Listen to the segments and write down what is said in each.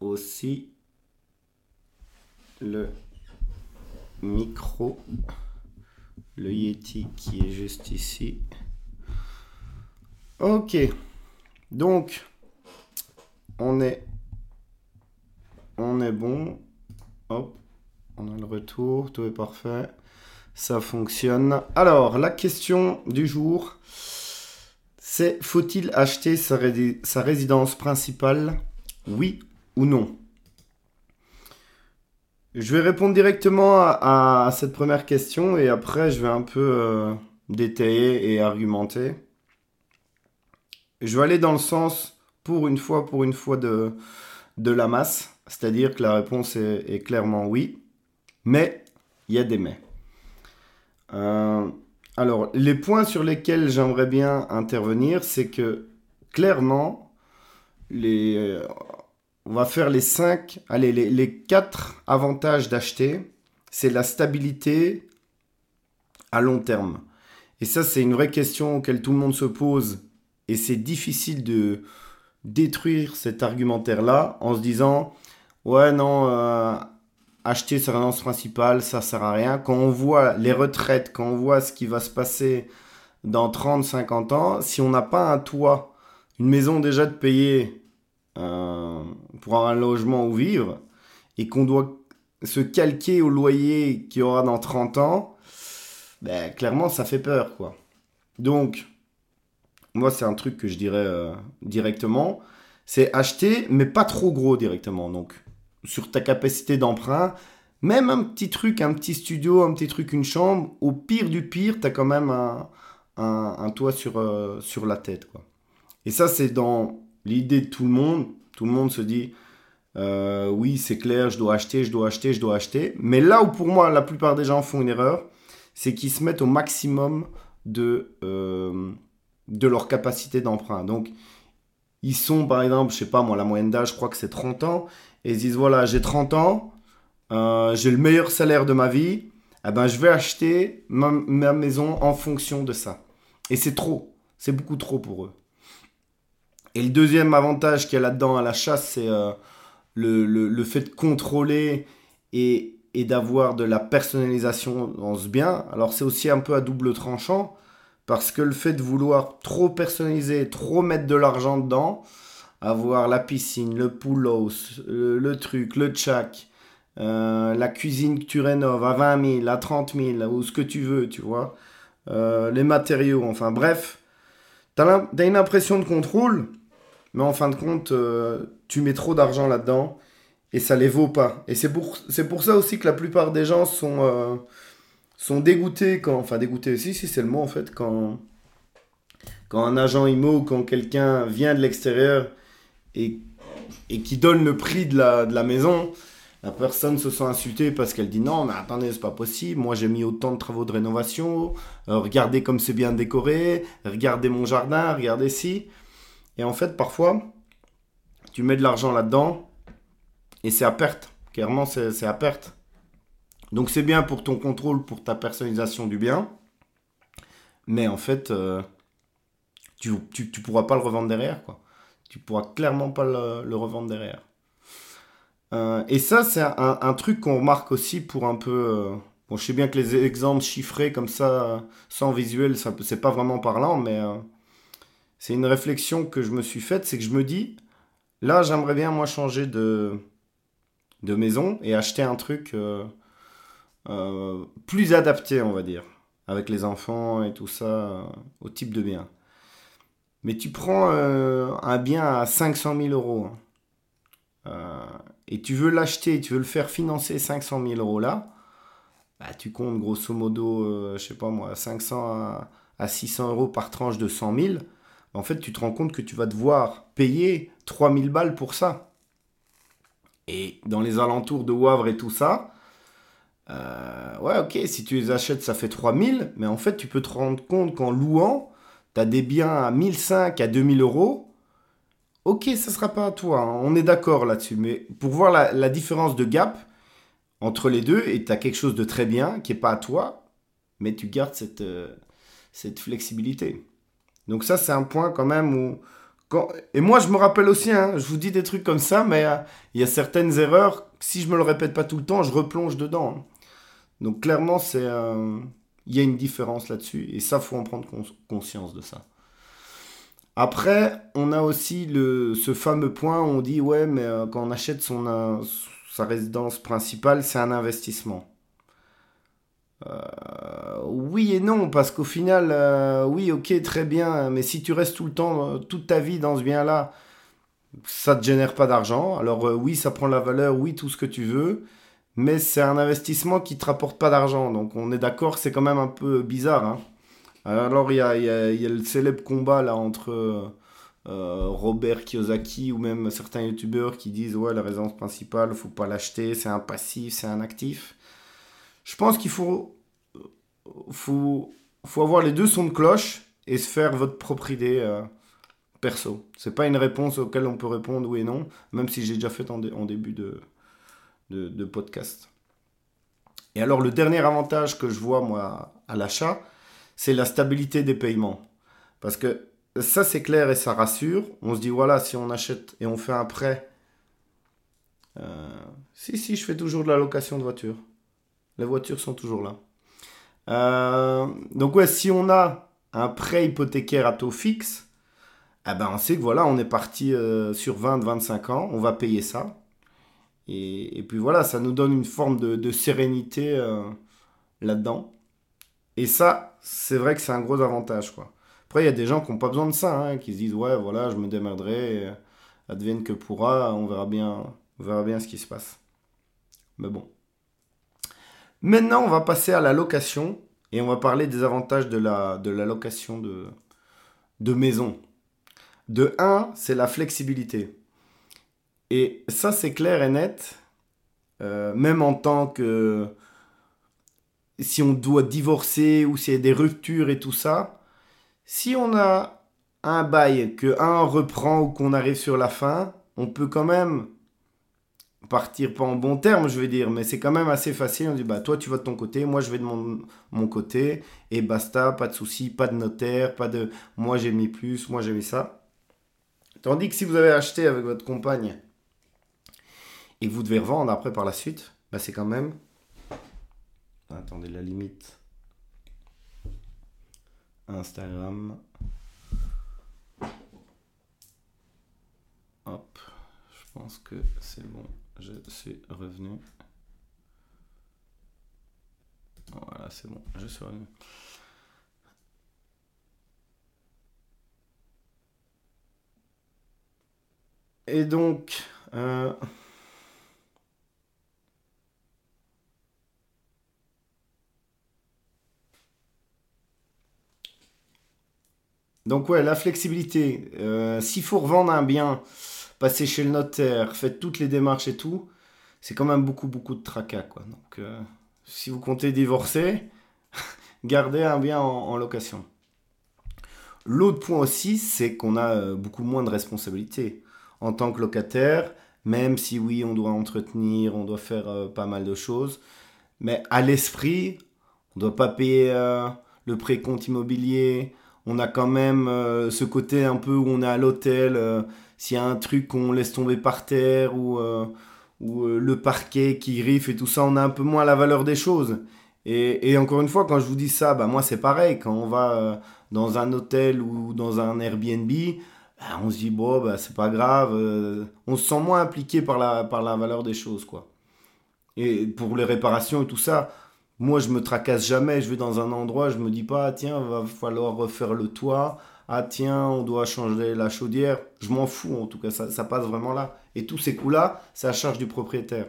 aussi le micro, le Yeti qui est juste ici. Ok, donc on est, on est bon. Hop, on a le retour, tout est parfait. Ça fonctionne. Alors, la question du jour, c'est faut-il acheter sa, sa résidence principale? Oui non Je vais répondre directement à, cette première question et après je vais un peu euh, détailler et argumenter. Je vais aller dans le sens pour une fois, pour une fois de, de la masse, c'est-à-dire que la réponse est, clairement oui, mais il y a des mais. Euh, alors, les points sur lesquels j'aimerais bien intervenir, c'est que clairement, les, on va faire les 5, allez, les, les 4 avantages d'acheter. C'est la stabilité à long terme. Et ça, c'est une vraie question auquel tout le monde se pose. Et c'est difficile de détruire cet argumentaire-là en se disant, ouais, non, euh, acheter sa résidence principale, ça sert à rien. Quand on voit les retraites, quand on voit ce qui va se passer dans 30, 50 ans, si on n'a pas un toit, une maison déjà de payer euh, un logement où vivre et qu'on doit se calquer au loyer qu'il y aura dans 30 ans, ben, clairement, ça fait peur, quoi. Donc, moi, c'est un truc que je dirais euh, directement, c'est acheter, mais pas trop gros directement. Donc, sur ta capacité d'emprunt, même un petit truc, un petit studio, un petit truc, une chambre, au pire du pire, tu as quand même un, un, toit sur, euh, sur la tête, quoi. Et ça, c'est dans l'idée de tout le monde, tout le monde se dit euh, oui, c'est clair, je dois acheter, je dois acheter, je dois acheter. Mais là où pour moi la plupart des gens font une erreur, c'est qu'ils se mettent au maximum de, euh, leur capacité d'emprunt. Donc, ils sont par exemple, je sais pas moi, la moyenne d'âge, je crois que c'est 30 ans, et ils disent voilà, j'ai 30 ans, euh, j'ai le meilleur salaire de ma vie, eh ben, je vais acheter ma maison en fonction de ça. Et c'est trop, c'est beaucoup trop pour eux. Et le deuxième avantage qu'il y a là-dedans à la chasse, c'est euh, le, fait de contrôler et, d'avoir de la personnalisation dans ce bien. Alors c'est aussi un peu à double tranchant, parce que le fait de vouloir trop personnaliser, trop mettre de l'argent dedans, avoir la piscine, le pool house, le, truc, le tchak, euh, la cuisine que tu rénoves à 20 000, à 30 000, ou ce que tu veux, tu vois, euh, les matériaux, enfin bref, tu as, une impression de contrôle mais en fin de compte, euh, tu mets trop d'argent là-dedans et ça les vaut pas. Et c'est pour, c'est pour ça aussi que la plupart des gens sont, euh, sont dégoûtés quand. Enfin, dégoûtés aussi, si c'est le mot en fait, quand, quand un agent IMO ou quand quelqu'un vient de l'extérieur et, et qui donne le prix de la, de la maison. La personne se sent insultée parce qu'elle dit non, mais attendez, c'est pas possible. Moi, j'ai mis autant de travaux de rénovation. Euh, regardez comme c'est bien décoré. Regardez mon jardin. Regardez si. Et en fait, parfois, tu mets de l'argent là-dedans et c'est à perte. Clairement, c'est à perte. Donc c'est bien pour ton contrôle, pour ta personnalisation du bien. Mais en fait, euh, tu, tu, pourras pas le revendre derrière. Quoi. Tu pourras clairement pas le, revendre derrière. Euh, et ça, c'est un, truc qu'on remarque aussi pour un peu... Euh, bon, je sais bien que les exemples chiffrés comme ça, sans visuel, ça c'est pas vraiment parlant, mais c'est une réflexion que je me suis faite, c'est que je me dis, là j'aimerais bien moi changer de, maison et acheter un truc euh, euh, plus adapté, on va dire, avec les enfants et tout ça, euh, au type de bien. Mais tu prends un bien à 500 000 euros hein, et tu veux l'acheter, tu veux le faire financer 500 000 euros là, bah, tu comptes grosso modo, je sais pas moi, 500 à, à 600 euros par tranche de 100 000 en fait, tu te rends compte que tu vas devoir payer 3000 balles pour ça. Et dans les alentours de Wavre et tout ça, euh, ouais, ok, si tu les achètes, ça fait 3000, mais en fait, tu peux te rendre compte qu'en louant, tu as des biens à 1500, à 2000 euros. Ok, ça sera pas à toi, hein, on est d'accord là-dessus, mais pour voir la, différence de gap entre les deux, et tu as quelque chose de très bien qui n'est pas à toi, mais tu gardes cette, euh, cette flexibilité. Donc ça, c'est un point quand même où quand... Et moi, je me rappelle aussi, hein, je vous dis des trucs comme ça, mais euh, il y a certaines erreurs, si je me le répète pas tout le temps, je replonge dedans. Donc clairement, c'est, euh, il y a une différence là-dessus, et ça, faut en prendre conscience de ça. Après, on a aussi le, ce fameux point où on dit, ouais, mais euh, quand on achète son, sa résidence principale, c'est un investissement. Euh, oui et non, parce qu'au final, euh, oui, ok, très bien, mais si tu restes tout le temps, euh, toute ta vie dans ce bien-là, ça ne te génère pas d'argent. Alors oui, ça prend la valeur, oui, tout ce que tu veux, mais c'est un investissement qui ne te rapporte pas d'argent. Donc on est d'accord, c'est quand même un peu bizarre. Hein. Alors il y a, le célèbre combat là entre Robert Kiyosaki ou même certains youtubeurs qui disent ouais la résidence principale, faut pas l'acheter, c'est un passif, c'est un actif. Je pense qu'il faut, faut, faut avoir les deux sons de cloche et se faire votre propre idée euh, perso. C'est pas une réponse auquel on peut répondre oui et non, même si j'ai déjà fait en, début de, de, de, podcast. Et alors le dernier avantage que je vois moi à l'achat, c'est la stabilité des paiements. Parce que ça c'est clair et ça rassure. On se dit voilà, si on achète et on fait un prêt, euh, si si, je fais toujours de la location de voiture. Les voitures sont toujours là. Euh, donc ouais, si on a un prêt hypothécaire à taux fixe, eh ben on sait que voilà, on est parti euh, sur 20-25 ans, on va payer ça. Et, puis voilà, ça nous donne une forme de, sérénité euh, là-dedans. Et ça, c'est vrai que c'est un gros avantage. Quoi. Après, il y a des gens qui n'ont pas besoin de ça, hein, qui se disent, ouais, voilà, je me démerderai, advienne que pourra, on verra bien, on verra bien ce qui se passe. Mais bon. Maintenant, on va passer à la location et on va parler des avantages de la, de la location de, de maison. De 1, c'est la flexibilité. Et ça, c'est clair et net. Euh, même en tant que... Si on doit divorcer ou s'il y a des ruptures et tout ça, si on a un bail que un reprend ou qu'on arrive sur la fin, on peut quand même partir pas en bon terme, je veux dire, mais c'est quand même assez facile. On dit, bah, toi, tu vas de ton côté, moi, je vais de mon, côté, et basta, pas de souci, pas de notaire, pas de moi, j'ai mis plus, moi, j'ai mis ça. Tandis que si vous avez acheté avec votre compagne et vous devez revendre après par la suite, bah, c'est quand même. Attendez, la limite. Instagram. Hop, je pense que c'est bon je suis revenu. Voilà, c'est bon, je suis revenu. Et donc, euh, donc ouais, la flexibilité. Euh, s'il faut revendre un bien passer chez le notaire, faites toutes les démarches et tout, c'est quand même beaucoup, beaucoup de tracas. Quoi. Donc, euh, si vous comptez divorcer, gardez un bien en, location. L'autre point aussi, c'est qu'on a euh, beaucoup moins de responsabilités. En tant que locataire, même si oui, on doit entretenir, on doit faire euh, pas mal de choses, mais à l'esprit, on ne doit pas payer le précompte immobilier. On a quand même ce côté un peu où on est à l'hôtel s'il y a un truc qu'on laisse tomber par terre ou, euh, ou euh, le parquet qui griffe et tout ça, on a un peu moins la valeur des choses. Et, encore une fois, quand je vous dis ça, bah moi c'est pareil. Quand on va euh, dans un hôtel ou dans un Airbnb, bah, on se dit, bon, bah, c'est pas grave. on se sent moins impliqué par la, par la valeur des choses. quoi. Et pour les réparations et tout ça, moi je me tracasse jamais. Je vais dans un endroit, je me dis pas, tiens, va falloir refaire le toit ah tiens, on doit changer la chaudière. Je m'en fous en tout cas, ça, passe vraiment là. Et tous ces coûts-là, c'est à charge du propriétaire.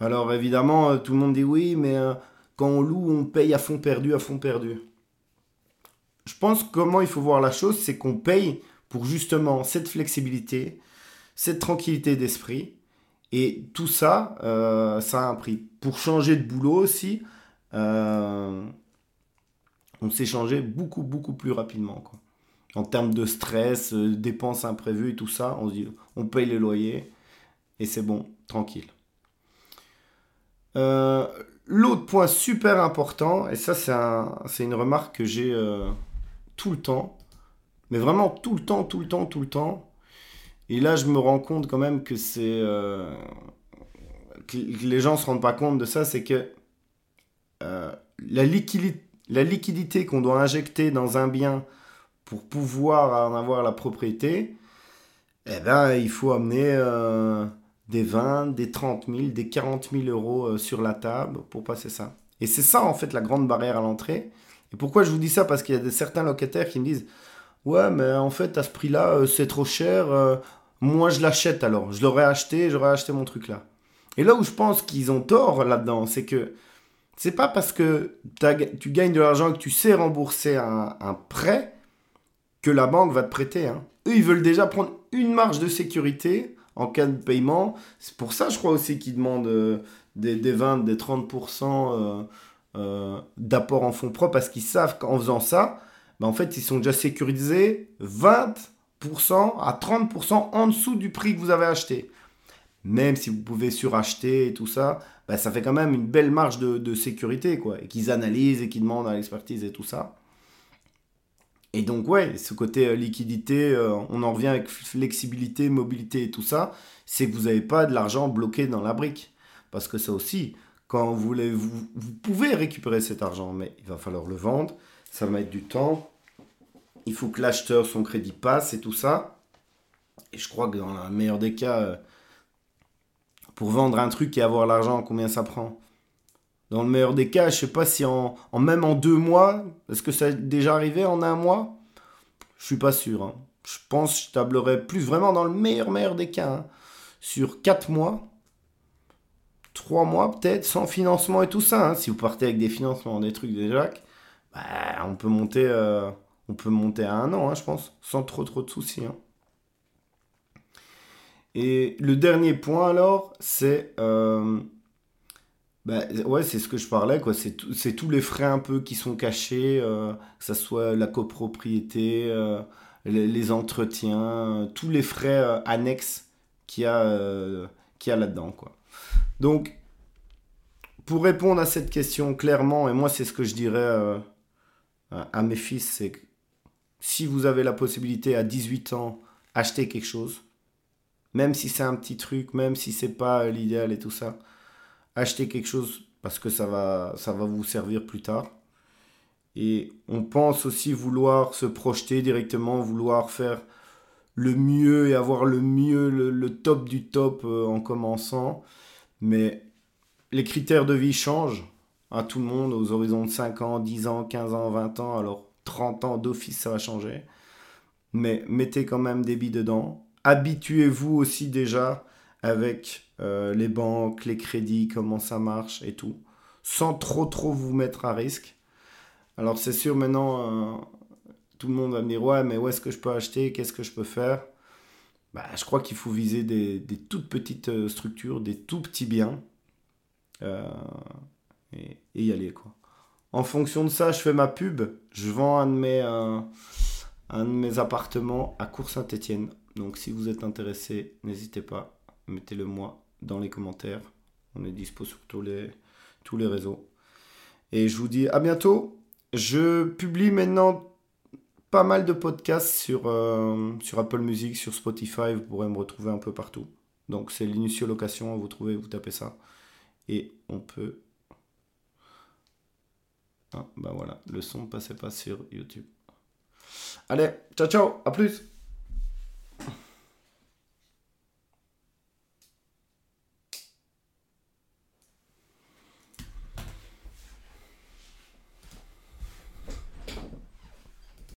Alors évidemment, euh, tout le monde dit oui, mais euh, quand on loue, on paye à fond perdu, à fond perdu. Je pense comment il faut voir la chose, c'est qu'on paye pour justement cette flexibilité, cette tranquillité d'esprit. Et tout ça, euh, ça a un prix. Pour changer de boulot aussi, on s'est changé beaucoup, beaucoup plus rapidement. En termes de stress, euh, dépenses imprévues et tout ça, on se dit, on paye les loyers et c'est bon, tranquille. Euh, l'autre point super important, et ça c'est une remarque que j'ai euh, tout le temps, Mais vraiment tout le temps, tout le temps, tout le temps. Et là, je me rends compte quand même que c'est... Euh, que les gens ne se rendent pas compte de ça, c'est que euh, la, liquidité, qu'on doit injecter dans un bien pour pouvoir en avoir la propriété, eh ben, il faut amener euh, des 20, des 30 000, des 40 000 euros sur la table pour passer ça. Et c'est ça, en fait, la grande barrière à l'entrée. Et pourquoi je vous dis ça? Parce qu'il y a des, certains locataires qui me disent Ouais, mais en fait, à ce prix-là, c'est trop cher. Euh, moi, je l'achète alors. Je l'aurais acheté, j'aurais acheté mon truc là. Et là où je pense qu'ils ont tort là-dedans, c'est que c'est pas parce que tu gagnes de l'argent et que tu sais rembourser un, prêt que la banque va te prêter. Hein. Eux, ils veulent déjà prendre une marge de sécurité en cas de paiement. C'est pour ça, je crois aussi qu'ils demandent euh, des, des, 20, des 30% d'apport en fonds propres parce qu'ils savent qu'en faisant ça, ben, en fait, ils sont déjà sécurisés 20% à 30% en dessous du prix que vous avez acheté. Même si vous pouvez suracheter et tout ça, ben, ça fait quand même une belle marge de, sécurité, quoi. Et qu'ils analysent et qu'ils demandent à l'expertise et tout ça. Et donc, ouais, ce côté euh, liquidité, euh, on en revient avec flexibilité, mobilité et tout ça, c'est que vous n'avez pas de l'argent bloqué dans la brique. Parce que ça aussi, quand vous, voulez, vous pouvez récupérer cet argent, mais il va falloir le vendre, ça va mettre du temps. Il faut que l'acheteur, son crédit passe et tout ça. Et je crois que dans le meilleur des cas, euh, pour vendre un truc et avoir l'argent, combien ça prend? Dans le meilleur des cas, je sais pas si en, même en deux mois, est-ce que ça est déjà arrivé en un mois? Je suis pas sûr. Hein. Je pense que je tablerais plus vraiment dans le meilleur des cas. Hein. Sur quatre mois, trois mois peut-être, sans financement et tout ça. Hein. Si vous partez avec des financements, des trucs déjà, bah, on peut monter, euh, on peut monter à un an, hein, je pense, sans trop trop de soucis. Hein. Et le dernier point alors, c'est euh, bah, ouais, c'est ce que je parlais, quoi. C'est, tous les frais un peu qui sont cachés, euh, que ce soit la copropriété, les, entretiens, tous les frais annexes qu'il y a, y a là-dedans, quoi. Donc, pour répondre à cette question clairement, et moi c'est ce que je dirais à mes fils, c'est que si vous avez la possibilité à 18 ans, acheter quelque chose, même si c'est un petit truc, même si c'est pas l'idéal et tout ça, achetez quelque chose parce que ça va, ça va vous servir plus tard. Et on pense aussi vouloir se projeter directement, vouloir faire le mieux et avoir le mieux, le, top du top euh, en commençant. Mais les critères de vie changent à tout le monde aux horizons de 5 ans, 10 ans, 15 ans, 20 ans. Alors 30 ans d'office, ça va changer. Mais mettez quand même des billes dedans. Habituez-vous aussi déjà avec euh, les banques, les crédits, comment ça marche et tout. Sans trop trop vous mettre à risque. Alors c'est sûr maintenant, euh, tout le monde va me dire ouais mais où est-ce que je peux acheter? Qu'est-ce que je peux faire? Bah, Je crois qu'il faut viser des, toutes petites euh, structures, des tout petits biens et, y aller quoi. En fonction de ça, je fais ma pub. Je vends un de mes, un, de mes appartements à Cours-Saint-Étienne. Donc si vous êtes intéressé, n'hésitez pas, mettez-le moi dans les commentaires. On est dispo sur tous les, tous les réseaux. Et je vous dis à bientôt. Je publie maintenant pas mal de podcasts sur, euh, Apple Music, sur Spotify. Vous pourrez me retrouver un peu partout. Donc c'est l'initio location, vous trouvez, vous tapez ça. Et on peut ah, bah voilà, le son passait pas sur YouTube. Allez, ciao ciao, à plus